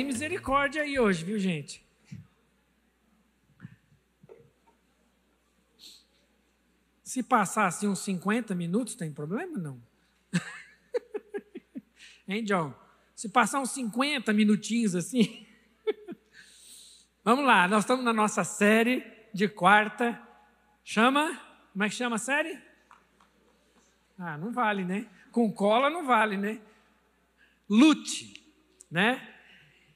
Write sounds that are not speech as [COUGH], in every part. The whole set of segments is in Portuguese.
Têm misericórdia aí hoje, viu, gente? Se passar assim uns 50 minutos, tem problema? Não. [LAUGHS] hein, John? Se passar uns 50 minutinhos assim. [LAUGHS] Vamos lá, nós estamos na nossa série de quarta. Chama? Como é que chama a série? Ah, não vale, né? Com cola não vale, né? Lute, né?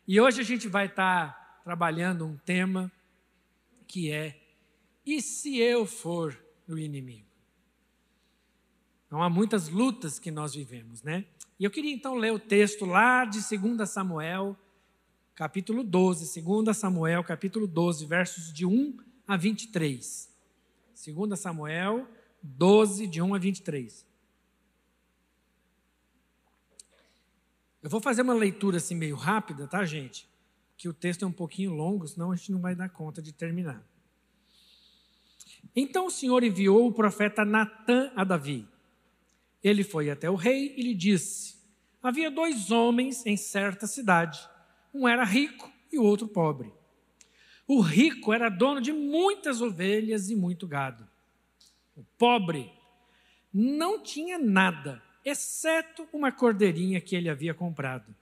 E hoje a gente vai estar tá trabalhando um tema que é: e se eu for o inimigo? Então há muitas lutas que nós vivemos, né? E eu queria então ler o texto lá de 2 Samuel, capítulo 12, 2 Samuel, capítulo 12, versos de 1 a 23. 2 Samuel 12, de 1 a 23. Eu vou fazer uma leitura assim meio rápida, tá, gente? Que o texto é um pouquinho longo, senão a gente não vai dar conta de terminar. Então o Senhor enviou o profeta Natã a Davi. Ele foi até o rei e lhe disse: Havia dois homens em certa cidade. Um era rico e o outro pobre. O rico era dono de muitas ovelhas e muito gado. O pobre não tinha nada exceto uma cordeirinha que ele havia comprado.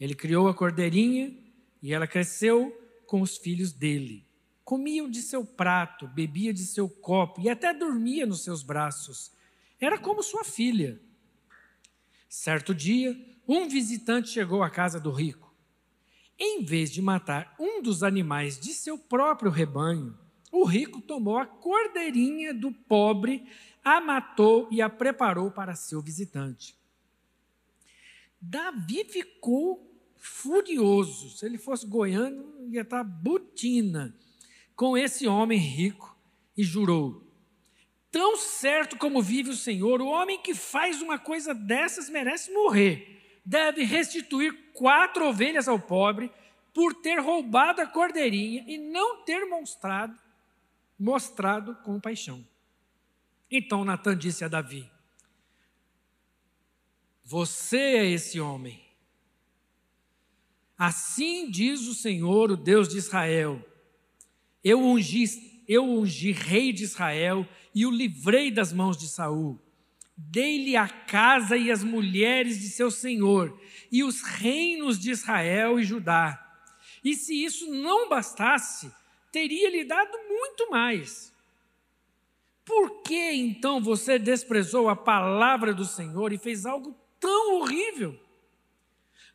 Ele criou a cordeirinha e ela cresceu com os filhos dele. Comiam de seu prato, bebia de seu copo e até dormia nos seus braços. Era como sua filha. Certo dia, um visitante chegou à casa do rico. Em vez de matar um dos animais de seu próprio rebanho, o rico tomou a cordeirinha do pobre a matou e a preparou para seu visitante. Davi ficou furioso. Se ele fosse goiano, ia estar butina com esse homem rico e jurou: Tão certo como vive o Senhor, o homem que faz uma coisa dessas merece morrer. Deve restituir quatro ovelhas ao pobre por ter roubado a cordeirinha e não ter mostrado, mostrado compaixão. Então Natan disse a Davi: Você é esse homem. Assim diz o Senhor, o Deus de Israel: Eu ungi, eu ungi rei de Israel e o livrei das mãos de Saul. Dei-lhe a casa e as mulheres de seu senhor e os reinos de Israel e Judá. E se isso não bastasse, teria lhe dado muito mais por que então você desprezou a palavra do Senhor e fez algo tão horrível?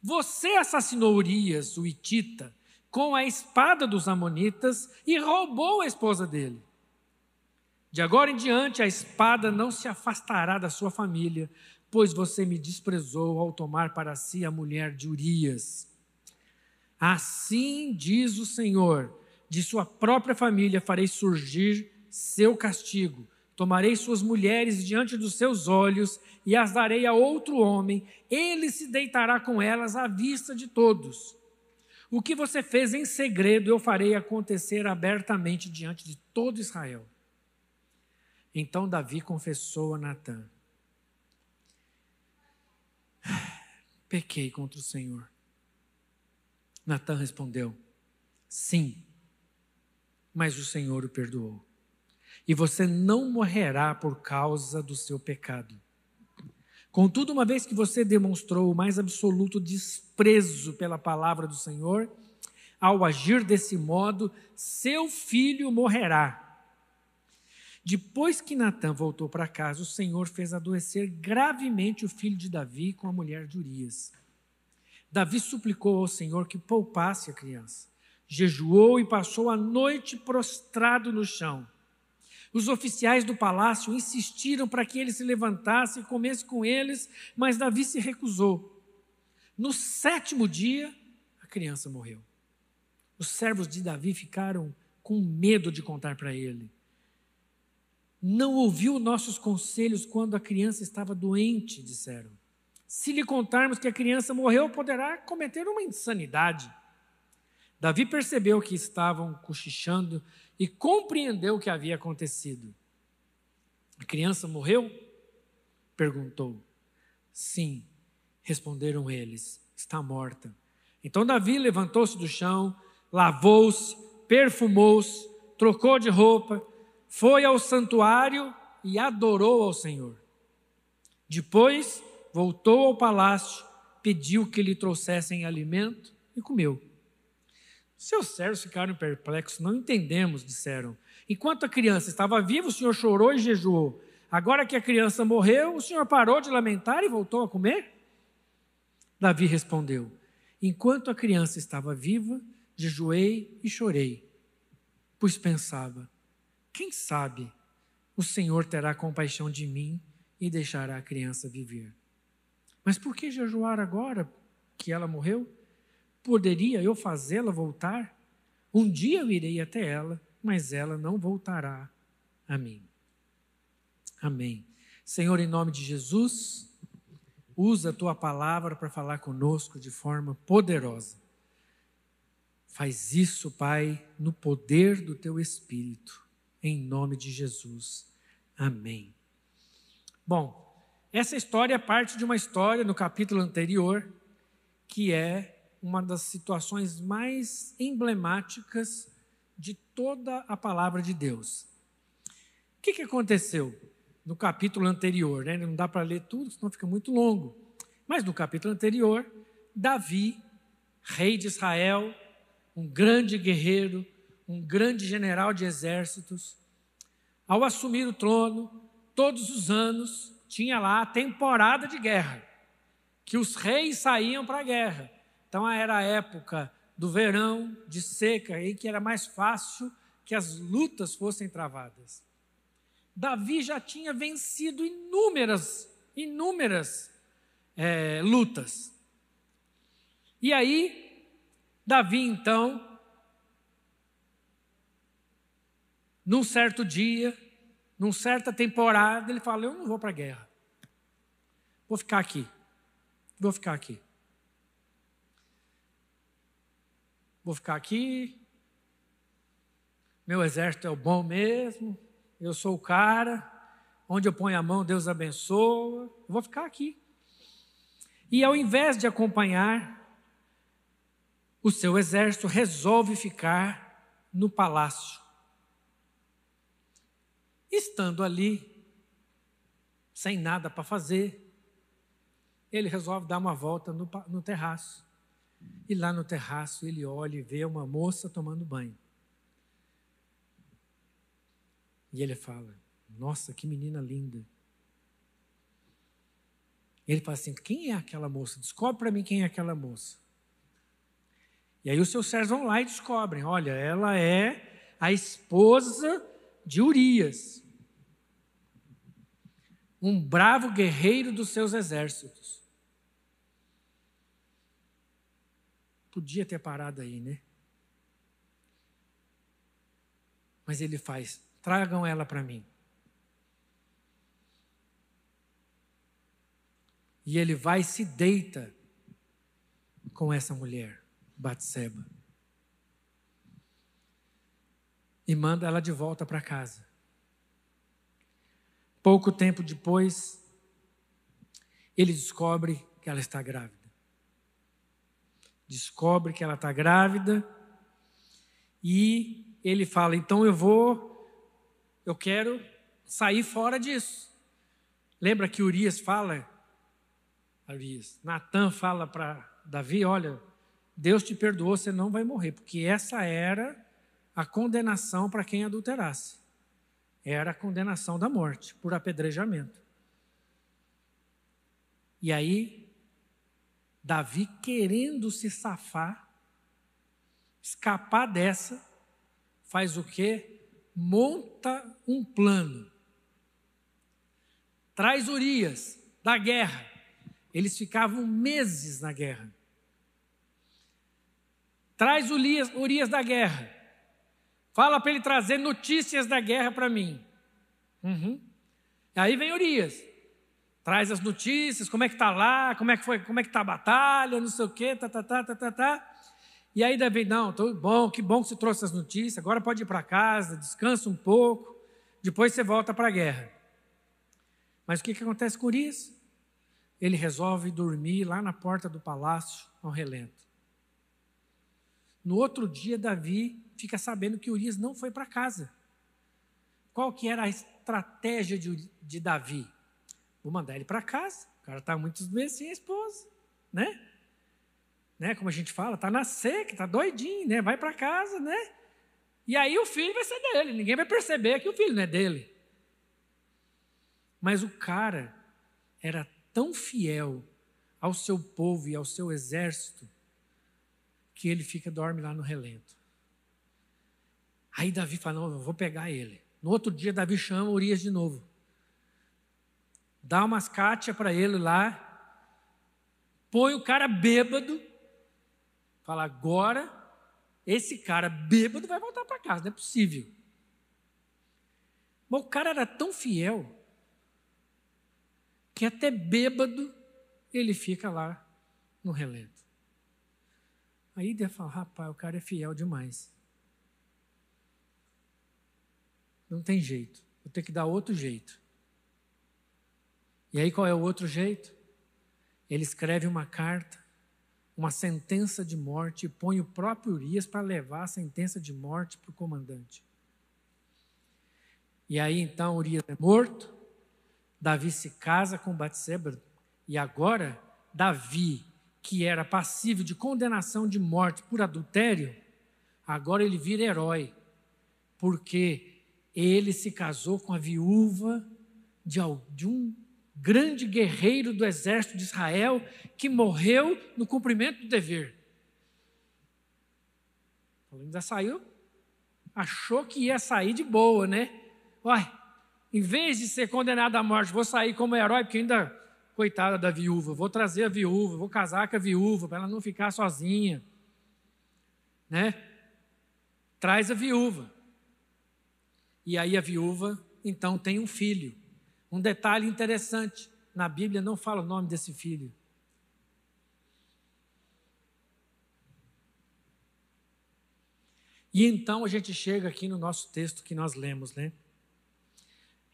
Você assassinou Urias, o Itita, com a espada dos Amonitas e roubou a esposa dele. De agora em diante, a espada não se afastará da sua família, pois você me desprezou ao tomar para si a mulher de Urias. Assim diz o Senhor: de sua própria família farei surgir seu castigo. Tomarei suas mulheres diante dos seus olhos e as darei a outro homem, ele se deitará com elas à vista de todos. O que você fez em segredo eu farei acontecer abertamente diante de todo Israel. Então Davi confessou a Natã: [SIGHS] Pequei contra o Senhor. Natã respondeu: Sim, mas o Senhor o perdoou e você não morrerá por causa do seu pecado. Contudo, uma vez que você demonstrou o mais absoluto desprezo pela palavra do Senhor, ao agir desse modo, seu filho morrerá. Depois que Natã voltou para casa, o Senhor fez adoecer gravemente o filho de Davi com a mulher de Urias. Davi suplicou ao Senhor que poupasse a criança. Jejuou e passou a noite prostrado no chão. Os oficiais do palácio insistiram para que ele se levantasse e comesse com eles, mas Davi se recusou. No sétimo dia, a criança morreu. Os servos de Davi ficaram com medo de contar para ele. Não ouviu nossos conselhos quando a criança estava doente, disseram. Se lhe contarmos que a criança morreu, poderá cometer uma insanidade. Davi percebeu que estavam cochichando e compreendeu o que havia acontecido. A criança morreu? perguntou. Sim, responderam eles. está morta. Então Davi levantou-se do chão, lavou-se, perfumou-se, trocou de roupa, foi ao santuário e adorou ao Senhor. Depois voltou ao palácio, pediu que lhe trouxessem alimento e comeu. Seus servos ficaram perplexos, não entendemos, disseram. Enquanto a criança estava viva, o senhor chorou e jejuou. Agora que a criança morreu, o senhor parou de lamentar e voltou a comer? Davi respondeu: Enquanto a criança estava viva, jejuei e chorei, pois pensava: quem sabe o Senhor terá compaixão de mim e deixará a criança viver. Mas por que jejuar agora que ela morreu? Poderia eu fazê-la voltar? Um dia eu irei até ela, mas ela não voltará a mim. Amém. Senhor, em nome de Jesus, usa a tua palavra para falar conosco de forma poderosa. Faz isso, Pai, no poder do teu Espírito, em nome de Jesus. Amém. Bom, essa história parte de uma história no capítulo anterior, que é uma das situações mais emblemáticas de toda a palavra de Deus. O que, que aconteceu? no capítulo anterior, né? não dá para ler tudo, senão fica muito longo. Mas no capítulo anterior, Davi, rei de Israel, um grande guerreiro, um grande general de exércitos, ao assumir o trono, todos os anos tinha lá a temporada de guerra, que os reis saíam para a guerra. Então era a época do verão, de seca, em que era mais fácil que as lutas fossem travadas. Davi já tinha vencido inúmeras, inúmeras é, lutas. E aí, Davi então, num certo dia, num certa temporada, ele fala: Eu não vou para a guerra, vou ficar aqui, vou ficar aqui. Vou ficar aqui, meu exército é o bom mesmo, eu sou o cara, onde eu ponho a mão, Deus abençoa, vou ficar aqui. E ao invés de acompanhar, o seu exército resolve ficar no palácio. Estando ali, sem nada para fazer, ele resolve dar uma volta no, no terraço. E lá no terraço ele olha e vê uma moça tomando banho. E ele fala: Nossa, que menina linda. Ele fala assim: Quem é aquela moça? Descobre para mim quem é aquela moça. E aí os seus servos vão lá e descobrem: Olha, ela é a esposa de Urias, um bravo guerreiro dos seus exércitos. Podia ter parado aí, né? Mas ele faz Tragam ela para mim. E ele vai e se deita com essa mulher, Batseba. E manda ela de volta para casa. Pouco tempo depois, ele descobre que ela está grávida. Descobre que ela está grávida e ele fala: então eu vou eu quero sair fora disso. Lembra que Urias fala, Urias, Natan fala para Davi: olha, Deus te perdoou, você não vai morrer, porque essa era a condenação para quem adulterasse. Era a condenação da morte por apedrejamento. E aí, Davi querendo se safar, escapar dessa, faz o quê? monta um plano. Traz Urias da guerra. Eles ficavam meses na guerra. Traz Urias, Urias da guerra. Fala para ele trazer notícias da guerra para mim. Uhum. Aí vem Urias. Traz as notícias, como é que está lá, como é que foi, como é que está a batalha, não sei o quê, tá, tá, tá, tá, tá, tá. E aí Davi, não, tudo bom, que bom que você trouxe as notícias, agora pode ir para casa, descansa um pouco, depois você volta para a guerra. Mas o que, que acontece com Urias? ele resolve dormir lá na porta do palácio ao relento. No outro dia, Davi fica sabendo que Urias não foi para casa. Qual que era a estratégia de, de Davi? Vou mandar ele para casa. O cara está muitos meses sem a esposa, né? né? Como a gente fala, está na seca, está doidinho, né? Vai para casa, né? E aí o filho vai ser dele. Ninguém vai perceber que o filho não é dele. Mas o cara era tão fiel ao seu povo e ao seu exército que ele fica dorme lá no relento. Aí Davi fala: Não, eu vou pegar ele. No outro dia, Davi chama Urias de novo. Dá umas cátia para ele lá. Põe o cara bêbado. Fala: Agora, esse cara bêbado vai voltar para casa. Não é possível. Mas o cara era tão fiel que até bêbado ele fica lá no relento. Aí Deus fala, rapaz, o cara é fiel demais. Não tem jeito, vou ter que dar outro jeito. E aí qual é o outro jeito? Ele escreve uma carta, uma sentença de morte e põe o próprio Urias para levar a sentença de morte para o comandante. E aí então Urias é morto, Davi se casa com Batseba e agora Davi, que era passível de condenação de morte por adultério, agora ele vira herói, porque ele se casou com a viúva de, de um grande guerreiro do exército de Israel que morreu no cumprimento do dever. Ainda saiu, achou que ia sair de boa, né? Olha, em vez de ser condenado à morte, vou sair como herói, porque ainda, coitada da viúva, vou trazer a viúva, vou casar com a viúva, para ela não ficar sozinha. Né? Traz a viúva. E aí a viúva, então, tem um filho. Um detalhe interessante: na Bíblia não fala o nome desse filho. E então a gente chega aqui no nosso texto que nós lemos, né?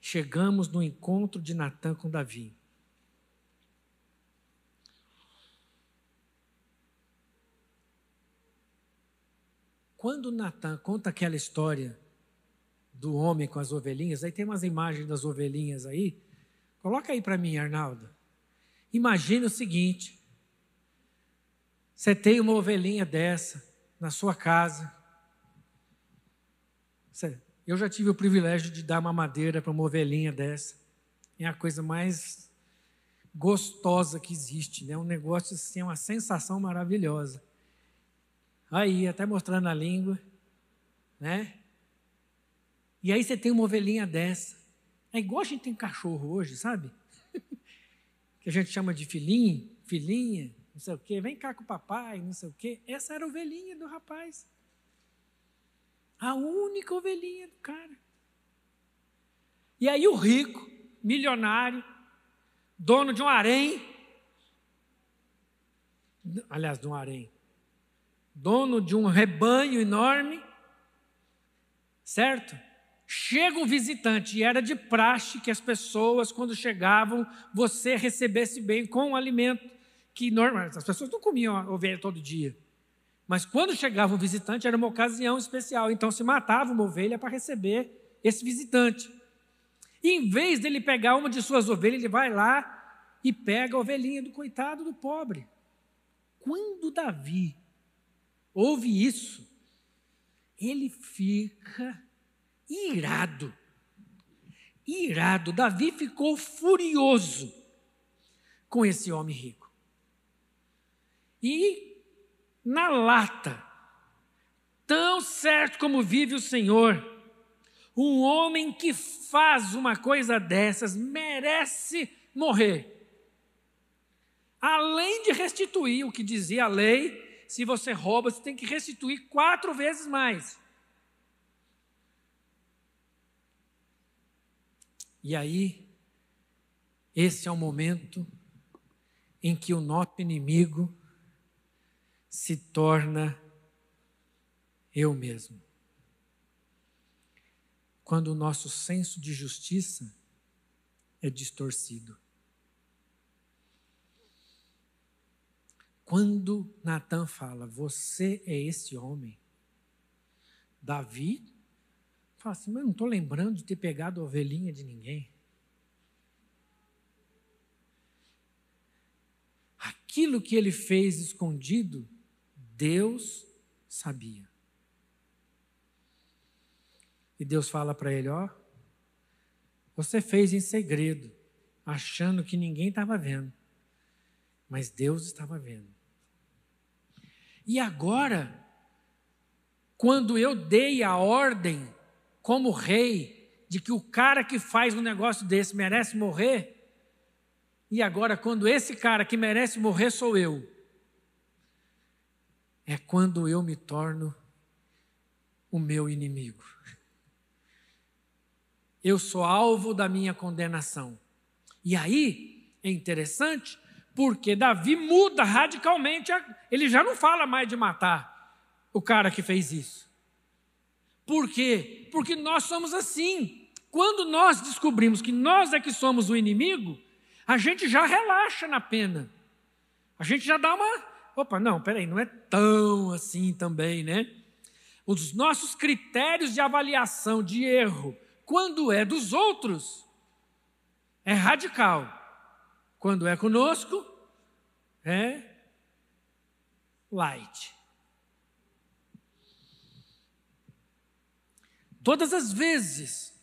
chegamos no encontro de Natã com Davi. Quando Natan conta aquela história do homem com as ovelhinhas, aí tem umas imagens das ovelhinhas aí. Coloca aí para mim, Arnaldo. Imagina o seguinte: você tem uma ovelhinha dessa na sua casa. Eu já tive o privilégio de dar uma madeira para uma ovelhinha dessa. É a coisa mais gostosa que existe, né? Um negócio assim, uma sensação maravilhosa. Aí, até mostrando a língua, né? E aí você tem uma ovelhinha dessa. É igual a gente tem cachorro hoje, sabe? [LAUGHS] que a gente chama de filhinho, filhinha, não sei o quê. Vem cá com o papai, não sei o quê. Essa era a ovelhinha do rapaz. A única ovelhinha do cara. E aí o rico, milionário, dono de um harém, aliás, de um harém, dono de um rebanho enorme, certo? Chega um visitante, e era de praxe que as pessoas, quando chegavam, você recebesse bem com o alimento que as pessoas não comiam ovelha todo dia. Mas quando chegava um visitante, era uma ocasião especial. Então se matava uma ovelha para receber esse visitante. E em vez dele pegar uma de suas ovelhas, ele vai lá e pega a ovelhinha do coitado do pobre. Quando Davi ouve isso, ele fica irado. Irado. Davi ficou furioso com esse homem rico. E na lata. Tão certo como vive o Senhor, um homem que faz uma coisa dessas merece morrer. Além de restituir o que dizia a lei, se você rouba, você tem que restituir quatro vezes mais. E aí, esse é o momento em que o nosso inimigo se torna eu mesmo. Quando o nosso senso de justiça é distorcido. quando Natan fala, você é esse homem, Davi fala assim, mas não estou lembrando de ter pegado a ovelhinha de ninguém. Aquilo que ele fez escondido, Deus sabia. E Deus fala para ele: Ó, você fez em segredo, achando que ninguém estava vendo, mas Deus estava vendo. E agora, quando eu dei a ordem como rei de que o cara que faz um negócio desse merece morrer, e agora, quando esse cara que merece morrer sou eu, é quando eu me torno o meu inimigo. Eu sou alvo da minha condenação. E aí é interessante, porque Davi muda radicalmente, ele já não fala mais de matar o cara que fez isso. Por quê? Porque nós somos assim. Quando nós descobrimos que nós é que somos o inimigo, a gente já relaxa na pena. A gente já dá uma. Opa, não, peraí, não é tão assim também, né? Os nossos critérios de avaliação de erro, quando é dos outros, é radical. Quando é conosco, é light. Todas as vezes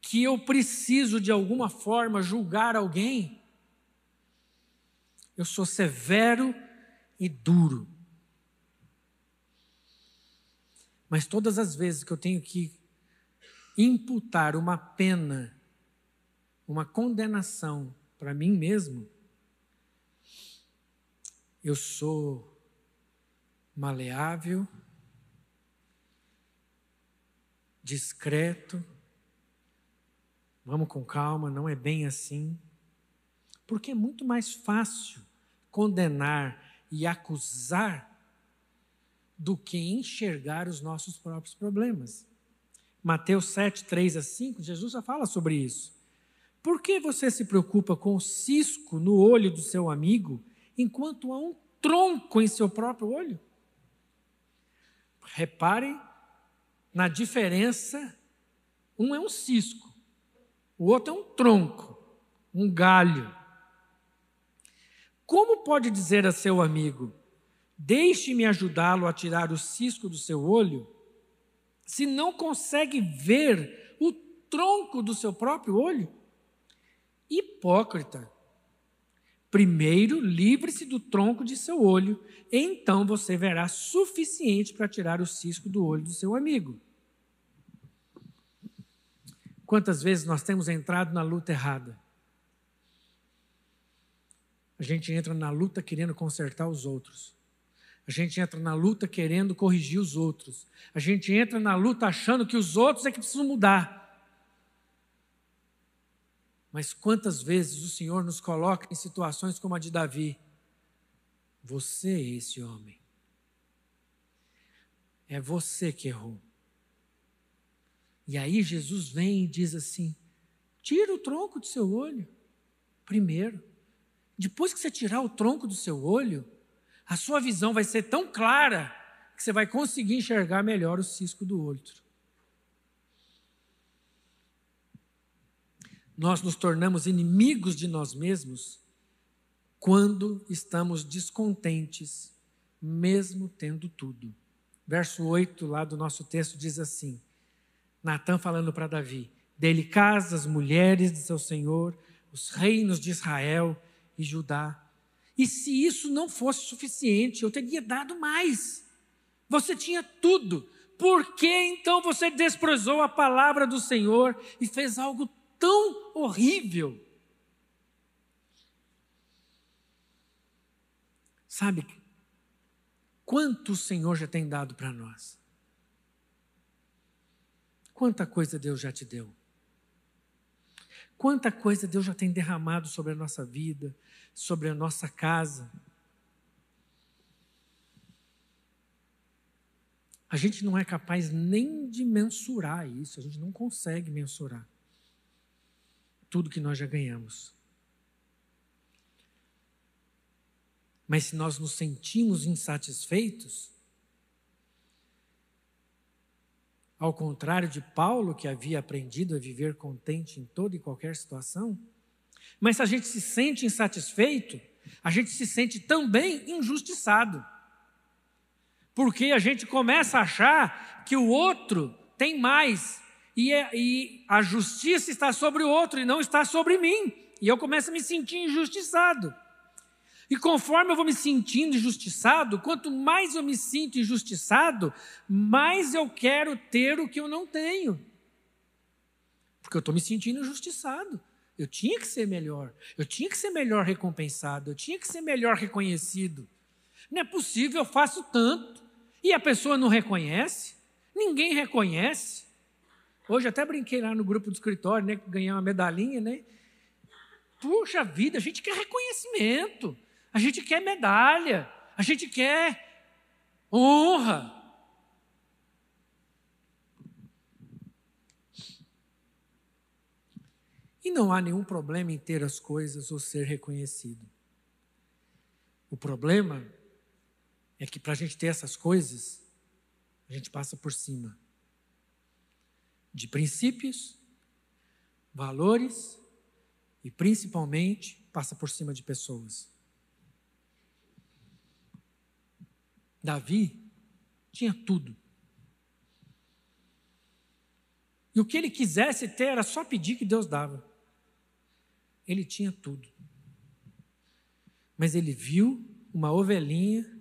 que eu preciso de alguma forma julgar alguém, eu sou severo e duro. Mas todas as vezes que eu tenho que imputar uma pena, uma condenação para mim mesmo, eu sou maleável, discreto, Vamos com calma, não é bem assim. Porque é muito mais fácil condenar e acusar do que enxergar os nossos próprios problemas. Mateus 7, 3 a 5, Jesus já fala sobre isso. Por que você se preocupa com o cisco no olho do seu amigo, enquanto há um tronco em seu próprio olho? Reparem na diferença. Um é um cisco, o outro é um tronco, um galho. Como pode dizer a seu amigo: Deixe-me ajudá-lo a tirar o cisco do seu olho, se não consegue ver o tronco do seu próprio olho? Hipócrita. Primeiro, livre-se do tronco de seu olho, então você verá suficiente para tirar o cisco do olho do seu amigo. Quantas vezes nós temos entrado na luta errada? A gente entra na luta querendo consertar os outros. A gente entra na luta querendo corrigir os outros. A gente entra na luta achando que os outros é que precisam mudar. Mas quantas vezes o Senhor nos coloca em situações como a de Davi? Você é esse homem. É você que errou. E aí Jesus vem e diz assim: tira o tronco do seu olho, primeiro. Depois que você tirar o tronco do seu olho, a sua visão vai ser tão clara que você vai conseguir enxergar melhor o cisco do outro. Nós nos tornamos inimigos de nós mesmos quando estamos descontentes, mesmo tendo tudo. Verso 8 lá do nosso texto diz assim: Natan falando para Davi: Dele casas, mulheres de seu senhor, os reinos de Israel e Judá. E se isso não fosse suficiente, eu teria dado mais. Você tinha tudo. Por que então você desprezou a palavra do Senhor e fez algo tão horrível? Sabe quanto o Senhor já tem dado para nós? Quanta coisa Deus já te deu. Quanta coisa Deus já tem derramado sobre a nossa vida, sobre a nossa casa. A gente não é capaz nem de mensurar isso, a gente não consegue mensurar tudo que nós já ganhamos. Mas se nós nos sentimos insatisfeitos, ao contrário de Paulo, que havia aprendido a viver contente em toda e qualquer situação, mas se a gente se sente insatisfeito, a gente se sente também injustiçado. Porque a gente começa a achar que o outro tem mais, e, é, e a justiça está sobre o outro e não está sobre mim. E eu começo a me sentir injustiçado. E conforme eu vou me sentindo injustiçado, quanto mais eu me sinto injustiçado, mais eu quero ter o que eu não tenho. Porque eu estou me sentindo injustiçado. Eu tinha que ser melhor, eu tinha que ser melhor recompensado, eu tinha que ser melhor reconhecido. Não é possível, eu faço tanto e a pessoa não reconhece, ninguém reconhece. Hoje até brinquei lá no grupo do escritório, né, ganhei uma medalhinha, né? Puxa vida, a gente quer reconhecimento, a gente quer medalha, a gente quer honra. E não há nenhum problema em ter as coisas ou ser reconhecido. O problema é que para a gente ter essas coisas, a gente passa por cima de princípios, valores e principalmente passa por cima de pessoas. Davi tinha tudo. E o que ele quisesse ter era só pedir que Deus dava. Ele tinha tudo. Mas ele viu uma ovelhinha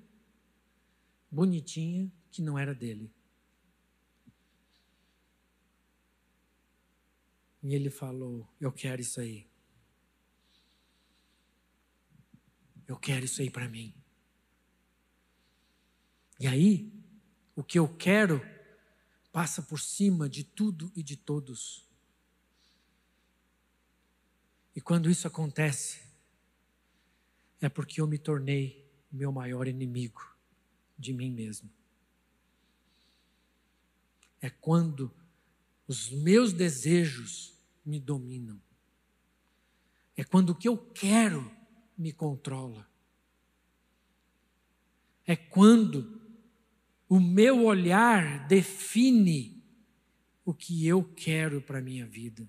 bonitinha que não era dele. E ele falou: Eu quero isso aí. Eu quero isso aí para mim. E aí, o que eu quero passa por cima de tudo e de todos. E quando isso acontece, é porque eu me tornei meu maior inimigo de mim mesmo. É quando os meus desejos me dominam. É quando o que eu quero me controla. É quando o meu olhar define o que eu quero para a minha vida.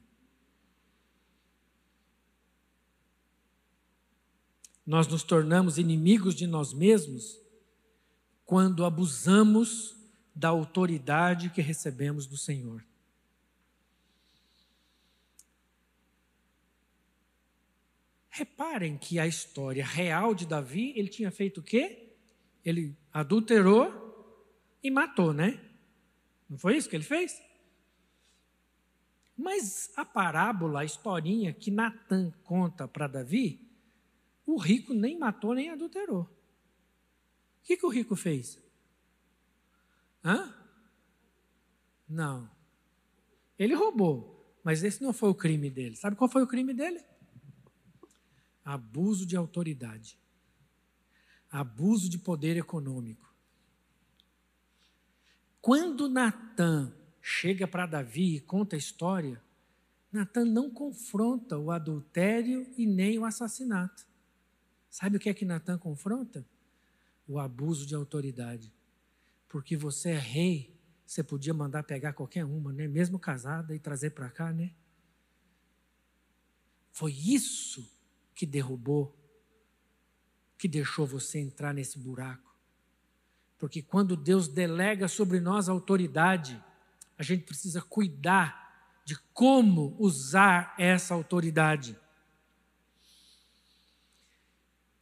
Nós nos tornamos inimigos de nós mesmos quando abusamos da autoridade que recebemos do Senhor. Reparem que a história real de Davi, ele tinha feito o quê? Ele adulterou e matou, né? Não foi isso que ele fez? Mas a parábola, a historinha que Natan conta para Davi, o rico nem matou nem adulterou. O que, que o rico fez? Hã? Não. Ele roubou, mas esse não foi o crime dele. Sabe qual foi o crime dele? Abuso de autoridade, abuso de poder econômico. Quando Natan chega para Davi e conta a história, Natan não confronta o adultério e nem o assassinato. Sabe o que é que Natan confronta? O abuso de autoridade. Porque você é rei, você podia mandar pegar qualquer uma, né? mesmo casada, e trazer para cá, né? Foi isso que derrubou, que deixou você entrar nesse buraco. Porque quando Deus delega sobre nós a autoridade, a gente precisa cuidar de como usar essa autoridade.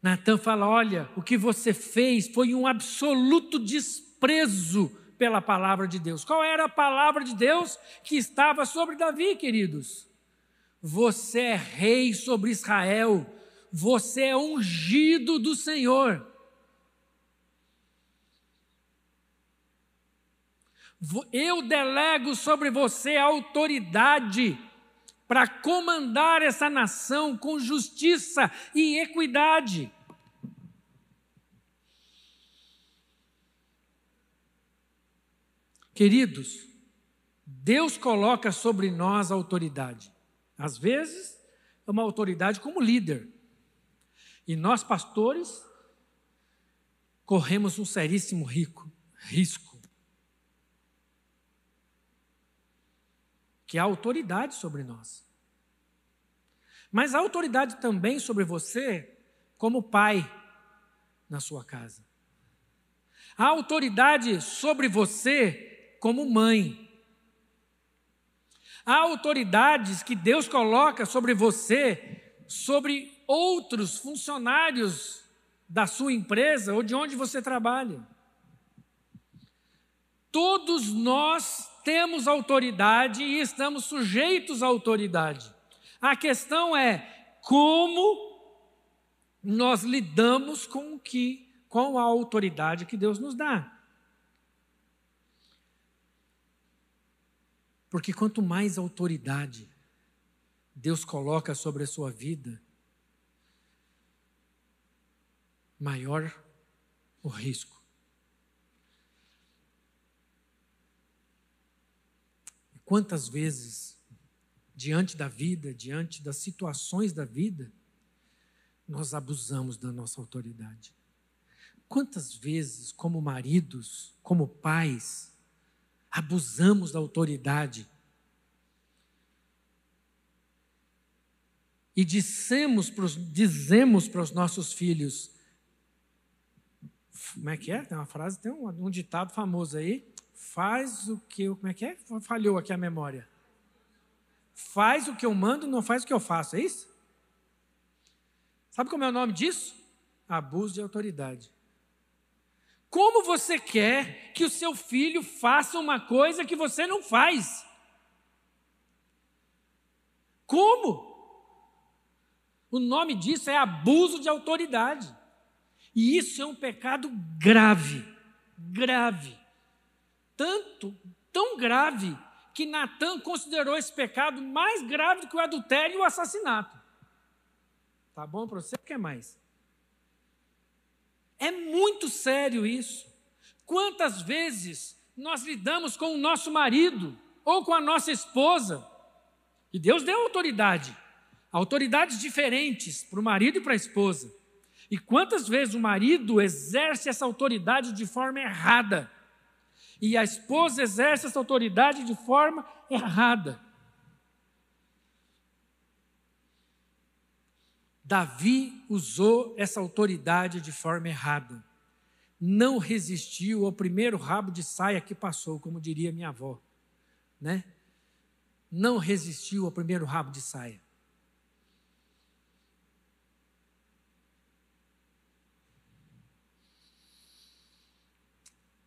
Natan fala: Olha, o que você fez foi um absoluto desprezo pela palavra de Deus. Qual era a palavra de Deus que estava sobre Davi, queridos? Você é rei sobre Israel, você é ungido do Senhor. Eu delego sobre você a autoridade para comandar essa nação com justiça e equidade. Queridos, Deus coloca sobre nós a autoridade. Às vezes, é uma autoridade como líder. E nós, pastores, corremos um seríssimo rico, risco. Que há autoridade sobre nós. Mas há autoridade também sobre você, como pai na sua casa. Há autoridade sobre você, como mãe. Há autoridades que Deus coloca sobre você, sobre outros funcionários da sua empresa ou de onde você trabalha. Todos nós temos autoridade e estamos sujeitos à autoridade. A questão é como nós lidamos com o que, com a autoridade que Deus nos dá. Porque quanto mais autoridade Deus coloca sobre a sua vida, maior o risco. Quantas vezes, diante da vida, diante das situações da vida, nós abusamos da nossa autoridade? Quantas vezes, como maridos, como pais, abusamos da autoridade. E dissemos pros, dizemos para os nossos filhos, como é que é? Tem uma frase, tem um, um ditado famoso aí, faz o que eu, como é que é? Falhou aqui a memória. Faz o que eu mando, não faz o que eu faço, é isso? Sabe como é o nome disso? Abuso de autoridade. Como você quer que o seu filho faça uma coisa que você não faz? Como? O nome disso é abuso de autoridade. E isso é um pecado grave, grave. Tanto, tão grave, que Natan considerou esse pecado mais grave do que o adultério e o assassinato. Tá bom para você? O que mais? É muito sério isso. Quantas vezes nós lidamos com o nosso marido ou com a nossa esposa, e Deus deu autoridade, autoridades diferentes para o marido e para a esposa. E quantas vezes o marido exerce essa autoridade de forma errada, e a esposa exerce essa autoridade de forma errada. Davi usou essa autoridade de forma errada. Não resistiu ao primeiro rabo de saia que passou, como diria minha avó, né? Não resistiu ao primeiro rabo de saia.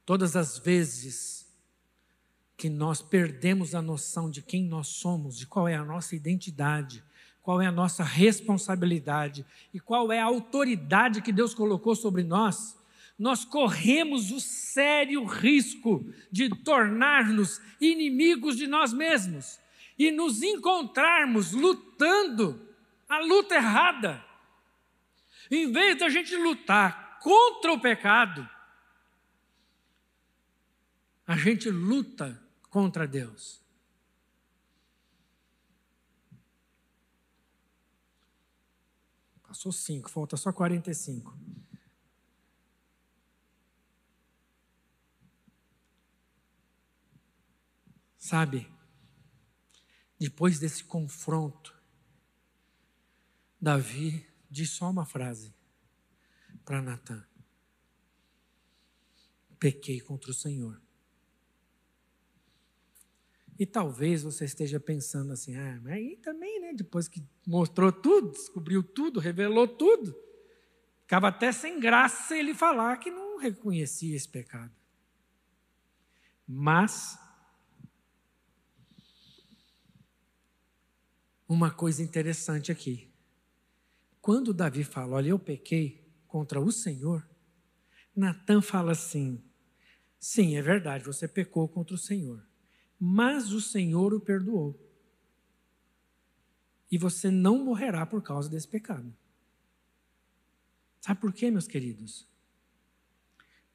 Todas as vezes que nós perdemos a noção de quem nós somos, de qual é a nossa identidade, qual é a nossa responsabilidade e qual é a autoridade que Deus colocou sobre nós, nós corremos o sério risco de tornar-nos inimigos de nós mesmos e nos encontrarmos lutando a luta errada. Em vez da gente lutar contra o pecado, a gente luta contra Deus. Passou cinco, falta só 45. Sabe, depois desse confronto, Davi diz só uma frase para Natan: Pequei contra o Senhor. E talvez você esteja pensando assim, ah, mas aí também, né? Depois que mostrou tudo, descobriu tudo, revelou tudo, ficava até sem graça ele falar que não reconhecia esse pecado. Mas uma coisa interessante aqui. Quando Davi fala, olha, eu pequei contra o Senhor, Natan fala assim: sim, é verdade, você pecou contra o Senhor mas o Senhor o perdoou. E você não morrerá por causa desse pecado. Sabe por quê, meus queridos?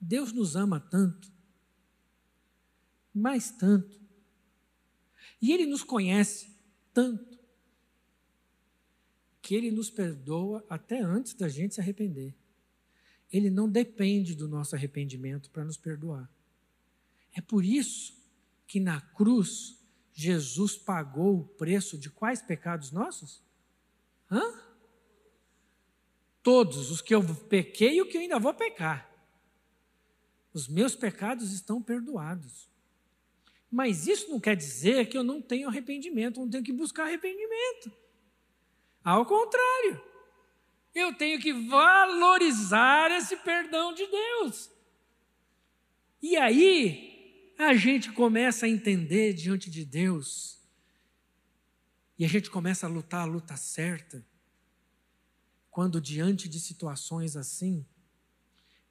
Deus nos ama tanto, mais tanto, e Ele nos conhece tanto, que Ele nos perdoa até antes da gente se arrepender. ele não depende do nosso arrependimento para nos perdoar. É por isso que na cruz Jesus pagou o preço de quais pecados nossos? Hã? Todos os que eu pequei e o que eu ainda vou pecar. Os meus pecados estão perdoados. Mas isso não quer dizer que eu não tenho arrependimento, não tenho que buscar arrependimento. Ao contrário, eu tenho que valorizar esse perdão de Deus. E aí, a gente começa a entender diante de Deus, e a gente começa a lutar a luta certa, quando diante de situações assim,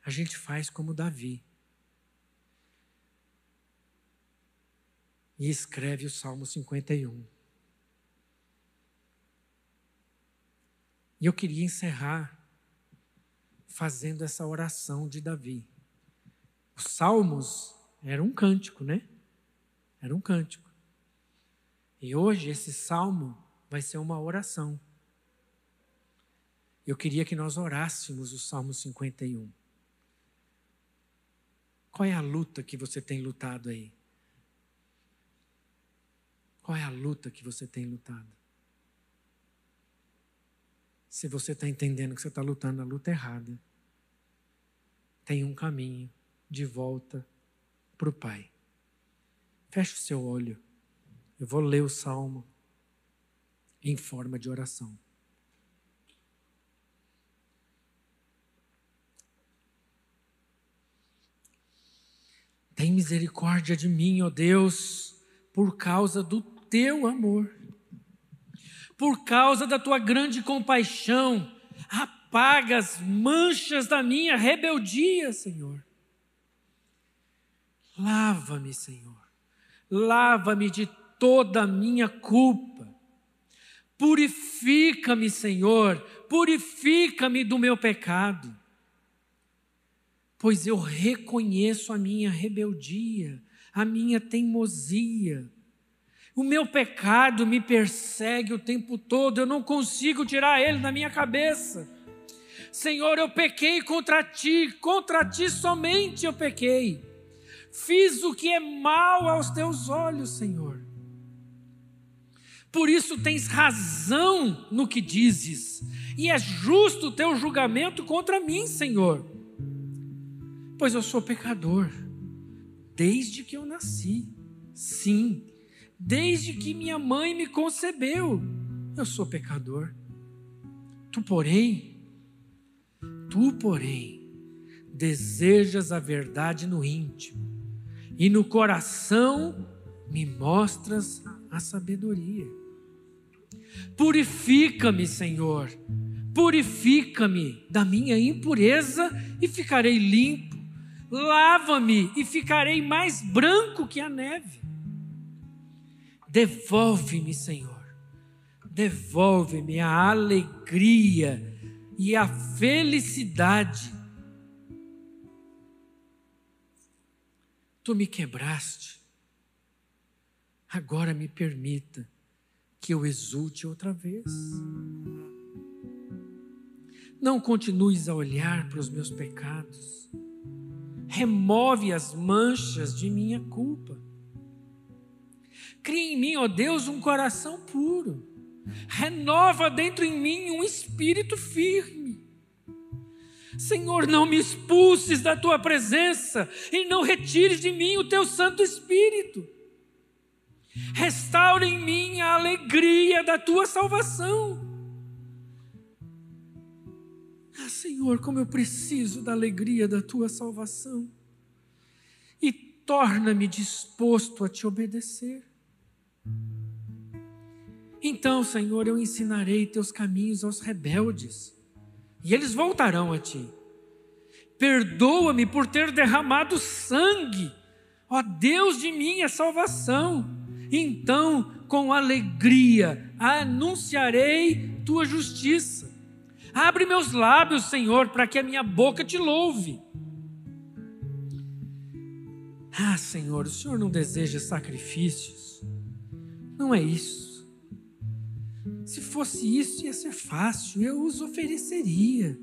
a gente faz como Davi. e escreve o Salmo 51. E eu queria encerrar fazendo essa oração de Davi. Os Salmos era um cântico, né? Era um cântico. E hoje esse salmo vai ser uma oração. Eu queria que nós orássemos o Salmo 51. Qual é a luta que você tem lutado aí? Qual é a luta que você tem lutado? Se você está entendendo que você está lutando a luta errada, tem um caminho de volta para o Pai. Feche o seu olho. Eu vou ler o salmo em forma de oração. Tem misericórdia de mim, ó Deus, por causa do teu amor. Por causa da tua grande compaixão, apaga as manchas da minha rebeldia, Senhor. Lava-me, Senhor. Lava-me de toda a minha culpa. Purifica-me, Senhor. Purifica-me do meu pecado. Pois eu reconheço a minha rebeldia, a minha teimosia o meu pecado me persegue o tempo todo, eu não consigo tirar ele da minha cabeça. Senhor, eu pequei contra ti, contra ti somente eu pequei. Fiz o que é mal aos teus olhos, Senhor. Por isso tens razão no que dizes, e é justo o teu julgamento contra mim, Senhor. Pois eu sou pecador, desde que eu nasci. Sim, desde que minha mãe me concebeu. Eu sou pecador. Tu, porém, tu, porém, desejas a verdade no íntimo, e no coração me mostras a sabedoria. Purifica-me, Senhor, purifica-me da minha impureza e ficarei limpo. Lava-me e ficarei mais branco que a neve. Devolve-me, Senhor. Devolve-me a alegria e a felicidade. Tu me quebraste. Agora me permita que eu exulte outra vez. Não continues a olhar para os meus pecados. Remove as manchas de minha culpa. Cria em mim, ó Deus, um coração puro. Renova dentro em mim um espírito firme. Senhor, não me expulses da tua presença e não retires de mim o teu Santo Espírito. Restaure em mim a alegria da tua salvação. Ah, Senhor, como eu preciso da alegria da tua salvação. E torna-me disposto a te obedecer. Então, Senhor, eu ensinarei teus caminhos aos rebeldes, e eles voltarão a ti. Perdoa-me por ter derramado sangue, ó Deus de minha salvação. Então, com alegria, anunciarei tua justiça. Abre meus lábios, Senhor, para que a minha boca te louve. Ah, Senhor, o Senhor não deseja sacrifícios não é isso. Se fosse isso, ia ser fácil, eu os ofereceria.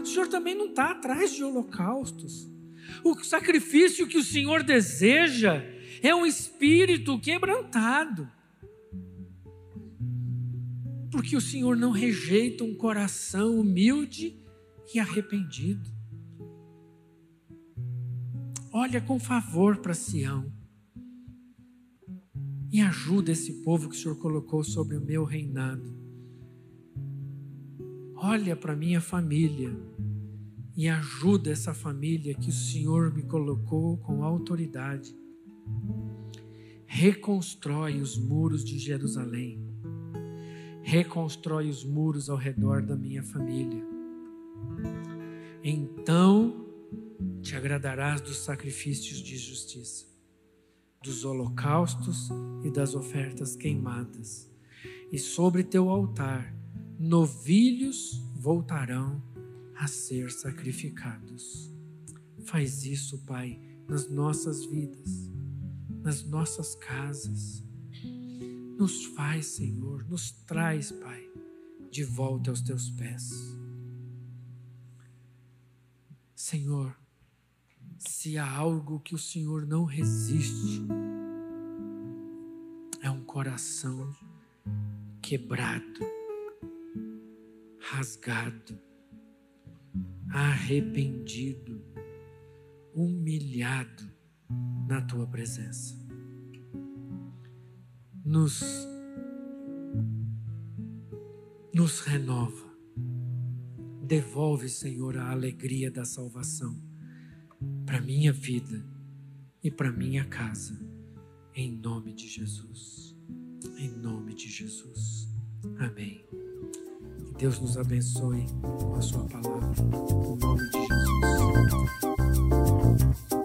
O Senhor também não está atrás de holocaustos. O sacrifício que o Senhor deseja é um espírito quebrantado. Porque o Senhor não rejeita um coração humilde e arrependido. Olha com favor para Sião e ajuda esse povo que o Senhor colocou sobre o meu reinado. Olha para minha família e ajuda essa família que o Senhor me colocou com autoridade. Reconstrói os muros de Jerusalém. Reconstrói os muros ao redor da minha família. Então te agradarás dos sacrifícios de justiça, dos holocaustos e das ofertas queimadas. E sobre teu altar novilhos voltarão a ser sacrificados. Faz isso, Pai, nas nossas vidas, nas nossas casas. Nos faz, Senhor, nos traz, Pai, de volta aos teus pés. Senhor, se há algo que o Senhor não resiste, é um coração quebrado, rasgado arrependido, humilhado na tua presença. Nos, nos renova. Devolve, Senhor, a alegria da salvação para minha vida e para minha casa. Em nome de Jesus. Em nome de Jesus. Amém. Que Deus nos abençoe com a sua palavra. Em nome de Jesus.